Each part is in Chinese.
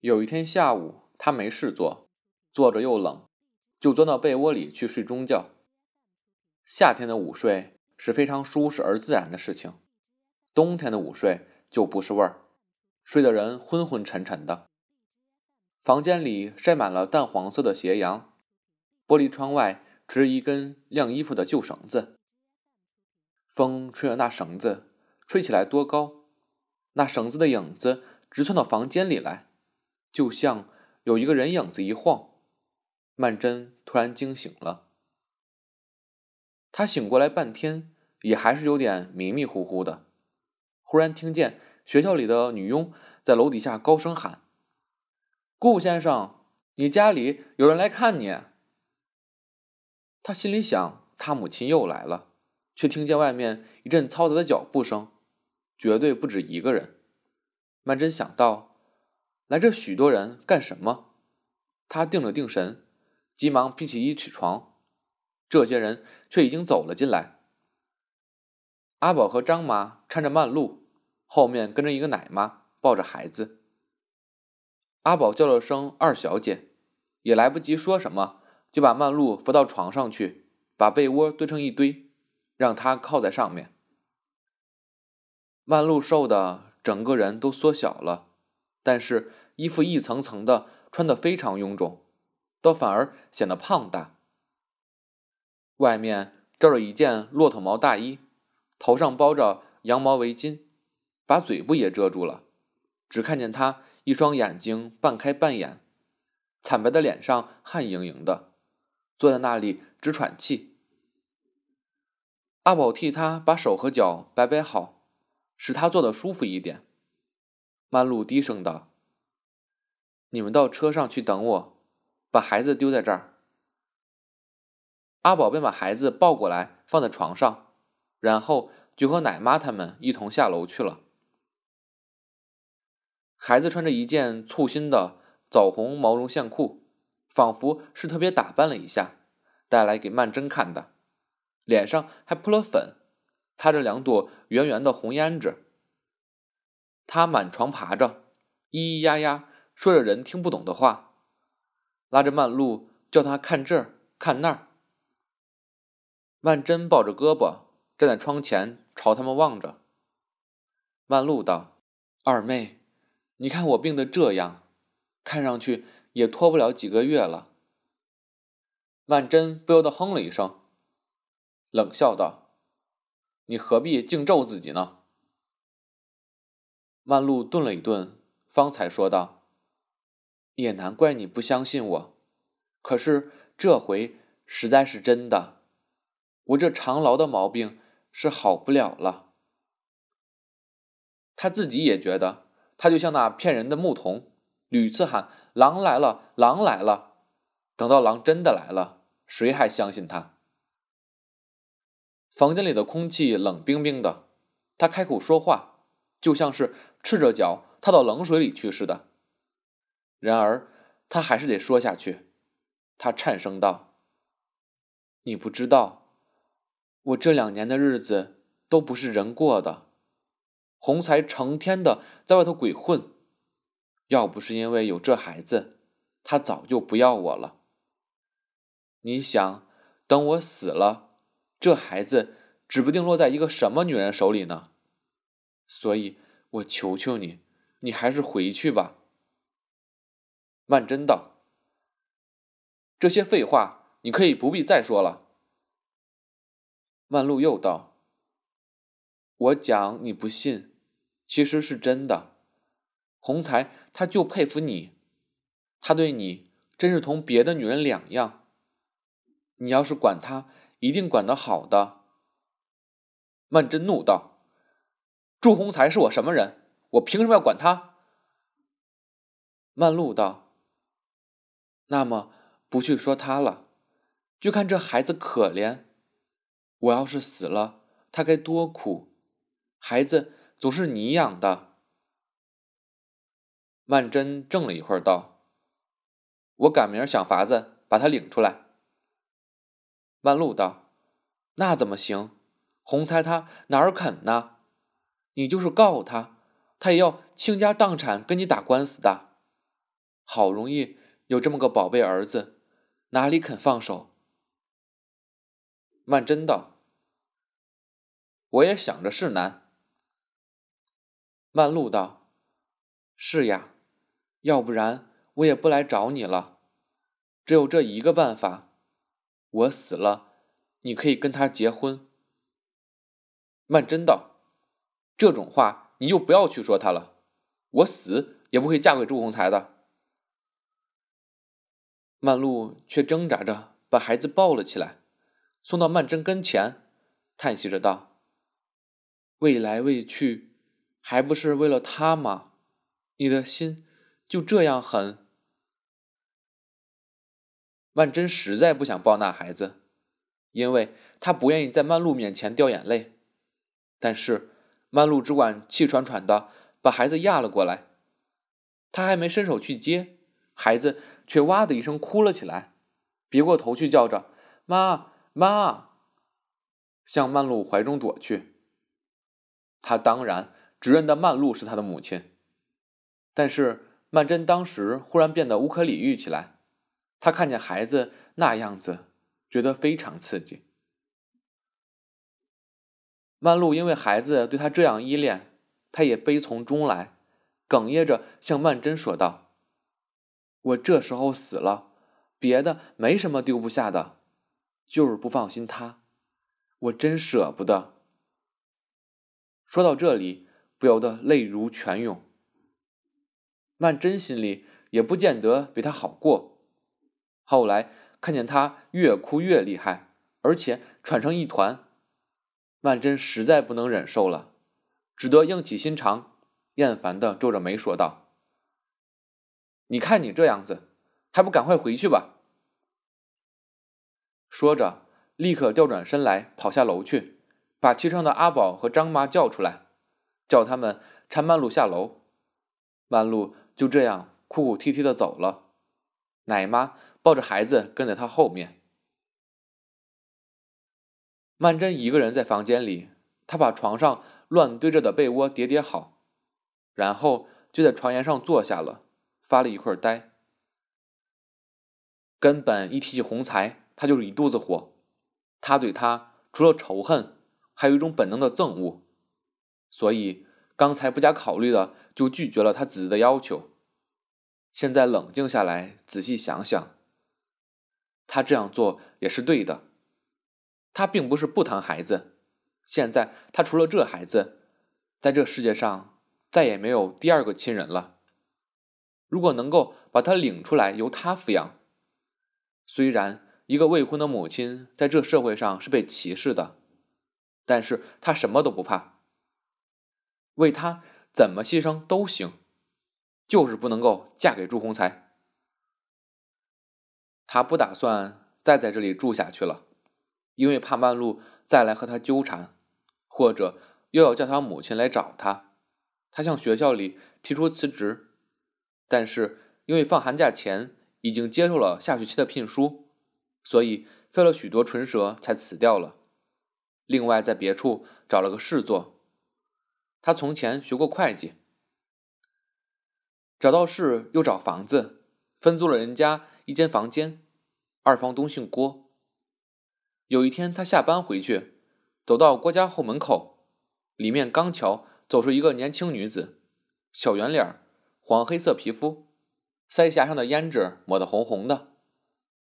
有一天下午，他没事做，坐着又冷，就钻到被窝里去睡中觉。夏天的午睡是非常舒适而自然的事情，冬天的午睡就不是味儿，睡得人昏昏沉沉的。房间里晒满了淡黄色的斜阳，玻璃窗外垂着一根晾衣服的旧绳子，风吹着那绳子，吹起来多高，那绳子的影子直窜到房间里来。就像有一个人影子一晃，曼桢突然惊醒了。他醒过来半天，也还是有点迷迷糊糊的。忽然听见学校里的女佣在楼底下高声喊：“顾先生，你家里有人来看你。”他心里想，他母亲又来了，却听见外面一阵嘈杂的脚步声，绝对不止一个人。曼桢想到。来这许多人干什么？他定了定神，急忙披起衣起床。这些人却已经走了进来。阿宝和张妈搀着曼璐，后面跟着一个奶妈抱着孩子。阿宝叫了声“二小姐”，也来不及说什么，就把曼璐扶到床上去，把被窝堆成一堆，让她靠在上面。曼璐瘦的整个人都缩小了。但是衣服一层层的穿得非常臃肿，倒反而显得胖大。外面罩着一件骆驼毛大衣，头上包着羊毛围巾，把嘴部也遮住了，只看见他一双眼睛半开半掩，惨白的脸上汗盈盈的，坐在那里直喘气。阿宝替他把手和脚摆摆好，使他坐得舒服一点。曼露低声道：“你们到车上去等我，把孩子丢在这儿。”阿宝便把孩子抱过来放在床上，然后就和奶妈他们一同下楼去了。孩子穿着一件簇新的枣红毛绒线裤，仿佛是特别打扮了一下，带来给曼桢看的，脸上还扑了粉，擦着两朵圆圆的红胭脂。他满床爬着，咿咿呀呀说着人听不懂的话，拉着曼露叫他看这儿看那儿。曼桢抱着胳膊站在窗前朝他们望着。曼璐道：“二妹，你看我病得这样，看上去也拖不了几个月了。”曼桢不由得哼了一声，冷笑道：“你何必净咒自己呢？”曼璐顿了一顿，方才说道：“也难怪你不相信我，可是这回实在是真的，我这长痨的毛病是好不了了。”他自己也觉得，他就像那骗人的牧童，屡次喊“狼来了，狼来了”，等到狼真的来了，谁还相信他？房间里的空气冷冰冰的，他开口说话。就像是赤着脚踏到冷水里去似的。然而他还是得说下去。他颤声道：“你不知道，我这两年的日子都不是人过的。洪才成天的在外头鬼混，要不是因为有这孩子，他早就不要我了。你想，等我死了，这孩子指不定落在一个什么女人手里呢？”所以，我求求你，你还是回去吧。”曼桢道，“这些废话你可以不必再说了。”曼璐又道，“我讲你不信，其实是真的。洪才他就佩服你，他对你真是同别的女人两样。你要是管他，一定管得好的。”曼桢怒道。祝鸿才是我什么人？我凭什么要管他？曼璐道：“那么不去说他了，就看这孩子可怜。我要是死了，他该多苦。孩子总是你养的。”曼桢怔了一会儿，道：“我赶明儿想法子把他领出来。”曼璐道：“那怎么行？洪才他哪儿肯呢？”你就是告他，他也要倾家荡产跟你打官司的。好容易有这么个宝贝儿子，哪里肯放手？曼真道：“我也想着是难。”曼璐道：“是呀，要不然我也不来找你了。只有这一个办法，我死了，你可以跟他结婚。”曼真道：“这种话你就不要去说他了，我死也不会嫁给朱洪才的。”曼璐却挣扎着把孩子抱了起来，送到曼桢跟前，叹息着道：“未来未去，还不是为了他吗？你的心就这样狠？”曼桢实在不想抱那孩子，因为她不愿意在曼璐面前掉眼泪。但是曼璐只管气喘喘的把孩子压了过来，他还没伸手去接，孩子却哇的一声哭了起来，别过头去叫着“妈妈”，向曼璐怀中躲去。他当然只认得曼璐是他的母亲，但是曼桢当时忽然变得无可理喻起来，他看见孩子那样子，觉得非常刺激。曼璐因为孩子对他这样依恋，他也悲从中来，哽咽着向曼桢说道：“我这时候死了，别的没什么丢不下的，就是不放心他，我真舍不得。”说到这里，不由得泪如泉涌。曼桢心里也不见得比他好过，后来看见他越哭越厉害，而且喘成一团。曼桢实在不能忍受了，只得硬起心肠，厌烦的皱着眉说道：“你看你这样子，还不赶快回去吧！”说着，立刻调转身来，跑下楼去，把骑上的阿宝和张妈叫出来，叫他们搀曼璐下楼。曼璐就这样哭哭啼啼的走了，奶妈抱着孩子跟在她后面。曼桢一个人在房间里，她把床上乱堆着的被窝叠叠好，然后就在床沿上坐下了，发了一会儿呆。根本一提起洪才，他就是一肚子火。他对他除了仇恨，还有一种本能的憎恶，所以刚才不加考虑的就拒绝了他子的要求。现在冷静下来，仔细想想，他这样做也是对的。他并不是不疼孩子，现在他除了这孩子，在这世界上再也没有第二个亲人了。如果能够把他领出来由他抚养，虽然一个未婚的母亲在这社会上是被歧视的，但是他什么都不怕，为他怎么牺牲都行，就是不能够嫁给朱洪才。他不打算再在这里住下去了。因为怕曼璐再来和他纠缠，或者又要叫他母亲来找他，他向学校里提出辞职。但是因为放寒假前已经接受了下学期的聘书，所以费了许多唇舌才辞掉了。另外在别处找了个事做，他从前学过会计，找到事又找房子，分租了人家一间房间。二房东姓郭。有一天，他下班回去，走到郭家后门口，里面刚巧走出一个年轻女子，小圆脸，黄黑色皮肤，腮颊上的胭脂抹得红红的，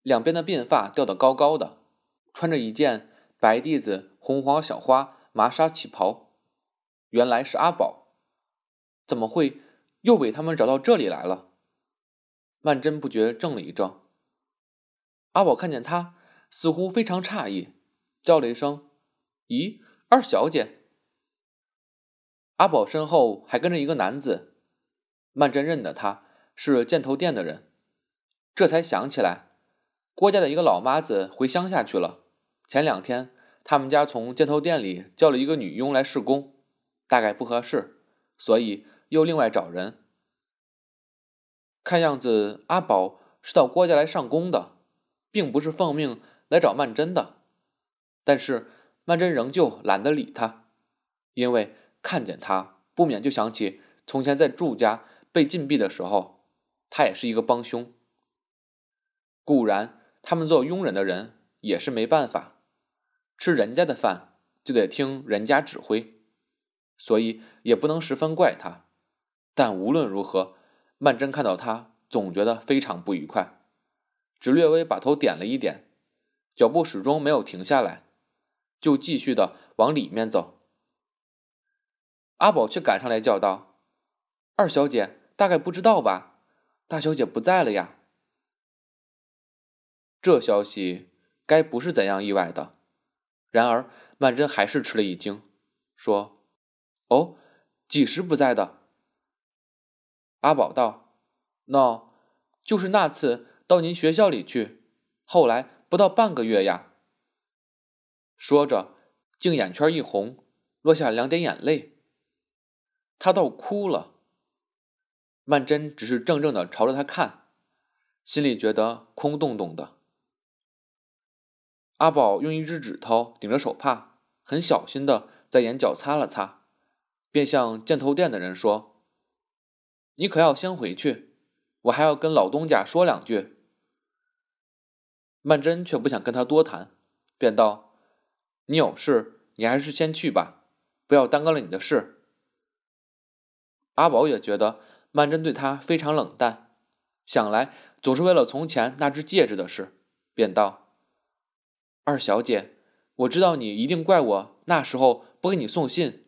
两边的鬓发掉得高高的，穿着一件白地子红黄小花麻纱旗袍，原来是阿宝，怎么会又被他们找到这里来了？曼桢不觉怔了一怔，阿宝看见他。似乎非常诧异，叫了一声：“咦，二小姐。”阿宝身后还跟着一个男子，曼桢认得他是箭头店的人，这才想起来，郭家的一个老妈子回乡下去了。前两天他们家从箭头店里叫了一个女佣来试工，大概不合适，所以又另外找人。看样子阿宝是到郭家来上工的，并不是奉命。来找曼桢的，但是曼桢仍旧懒得理他，因为看见他，不免就想起从前在祝家被禁闭的时候，他也是一个帮凶。固然，他们做佣人的人也是没办法，吃人家的饭就得听人家指挥，所以也不能十分怪他。但无论如何，曼桢看到他，总觉得非常不愉快，只略微把头点了一点，脚步始终没有停下来，就继续的往里面走。阿宝却赶上来叫道：“二小姐，大概不知道吧？大小姐不在了呀。”这消息该不是怎样意外的。然而曼桢还是吃了一惊，说：“哦，几时不在的？”阿宝道：“喏，就是那次到您学校里去，后来不到半个月呀。”说着，竟眼圈一红，落下两点眼泪。他倒哭了。曼桢只是怔怔的朝着他看，心里觉得空洞洞的。阿宝用一只指头顶着手帕，很小心的在眼角擦了擦，便向箭头店的人说：“你可要先回去，我还要跟老东家说两句。”曼桢却不想跟他多谈，便道：“你有事，你还是先去吧，不要耽搁了你的事。”阿宝也觉得曼桢对他非常冷淡，想来总是为了从前那只戒指的事，便道：“二小姐，我知道你一定怪我那时候不给你送信。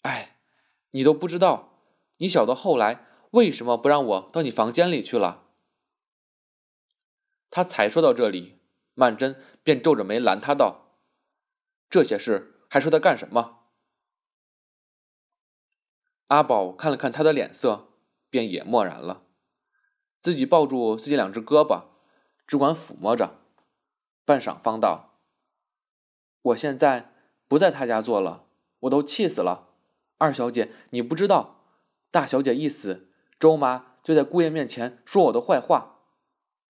哎，你都不知道，你晓得后来为什么不让我到你房间里去了？”他才说到这里，曼桢便皱着眉拦他道：“这些事还说他干什么？”阿宝看了看他的脸色，便也默然了，自己抱住自己两只胳膊，只管抚摸着，半晌方道：“我现在不在他家做了，我都气死了。二小姐，你不知道，大小姐一死，周妈就在姑爷面前说我的坏话。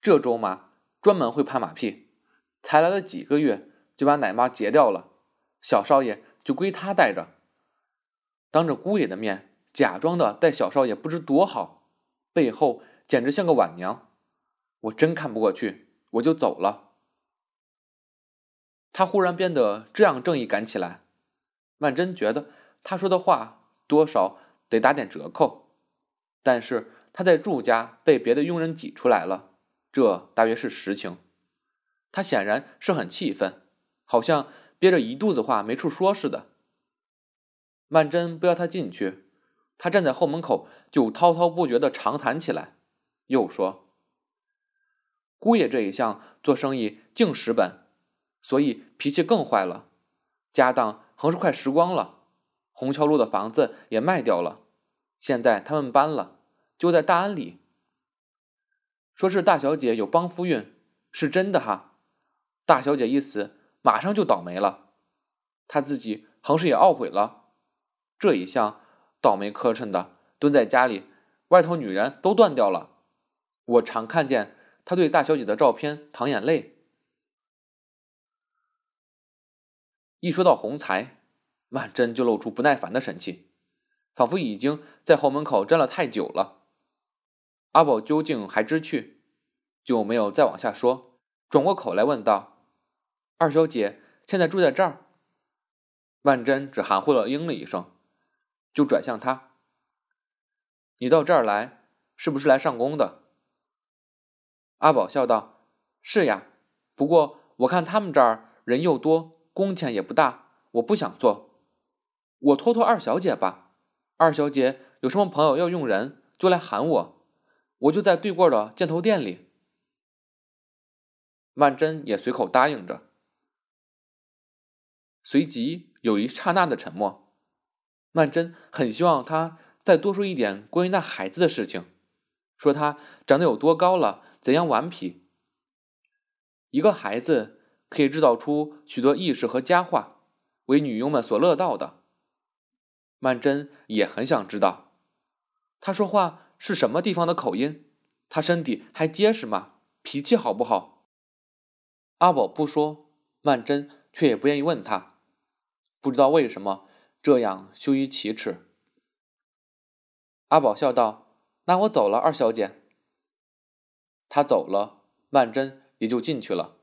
这周妈专门会拍马屁，才来了几个月，就把奶妈结掉了，小少爷就归他带着，当着姑爷的面。”假装的待小少爷不知多好，背后简直像个晚娘，我真看不过去，我就走了。他忽然变得这样正义感起来，曼桢觉得他说的话多少得打点折扣，但是他在祝家被别的佣人挤出来了，这大约是实情。他显然是很气愤，好像憋着一肚子话没处说似的。曼桢不要他进去。他站在后门口，就滔滔不绝的长谈起来，又说：“姑爷这一向做生意净蚀本，所以脾气更坏了。家当横是快蚀光了，虹桥路的房子也卖掉了。现在他们搬了，就在大安里。说是大小姐有帮夫运，是真的哈。大小姐一死，马上就倒霉了。她自己横是也懊悔了，这一向。”倒霉磕碜的，蹲在家里，外头女人都断掉了。我常看见他对大小姐的照片淌眼泪。一说到洪财，曼桢就露出不耐烦的神气，仿佛已经在后门口站了太久了。阿宝究竟还知趣，就没有再往下说，转过口来问道：“二小姐现在住在这儿？”曼桢只含糊了应了一声。就转向他：“你到这儿来，是不是来上工的？”阿宝笑道：“是呀，不过我看他们这儿人又多，工钱也不大，我不想做。我托托二小姐吧，二小姐有什么朋友要用人，就来喊我，我就在对过的箭头店里。”曼桢也随口答应着，随即有一刹那的沉默。曼桢很希望他再多说一点关于那孩子的事情，说他长得有多高了，怎样顽皮。一个孩子可以制造出许多轶事和佳话，为女佣们所乐道的。曼桢也很想知道，他说话是什么地方的口音，他身体还结实吗？脾气好不好？阿宝不说，曼桢却也不愿意问他，不知道为什么。这样羞于启齿，阿宝笑道：“那我走了，二小姐，他走了，曼桢也就进去了。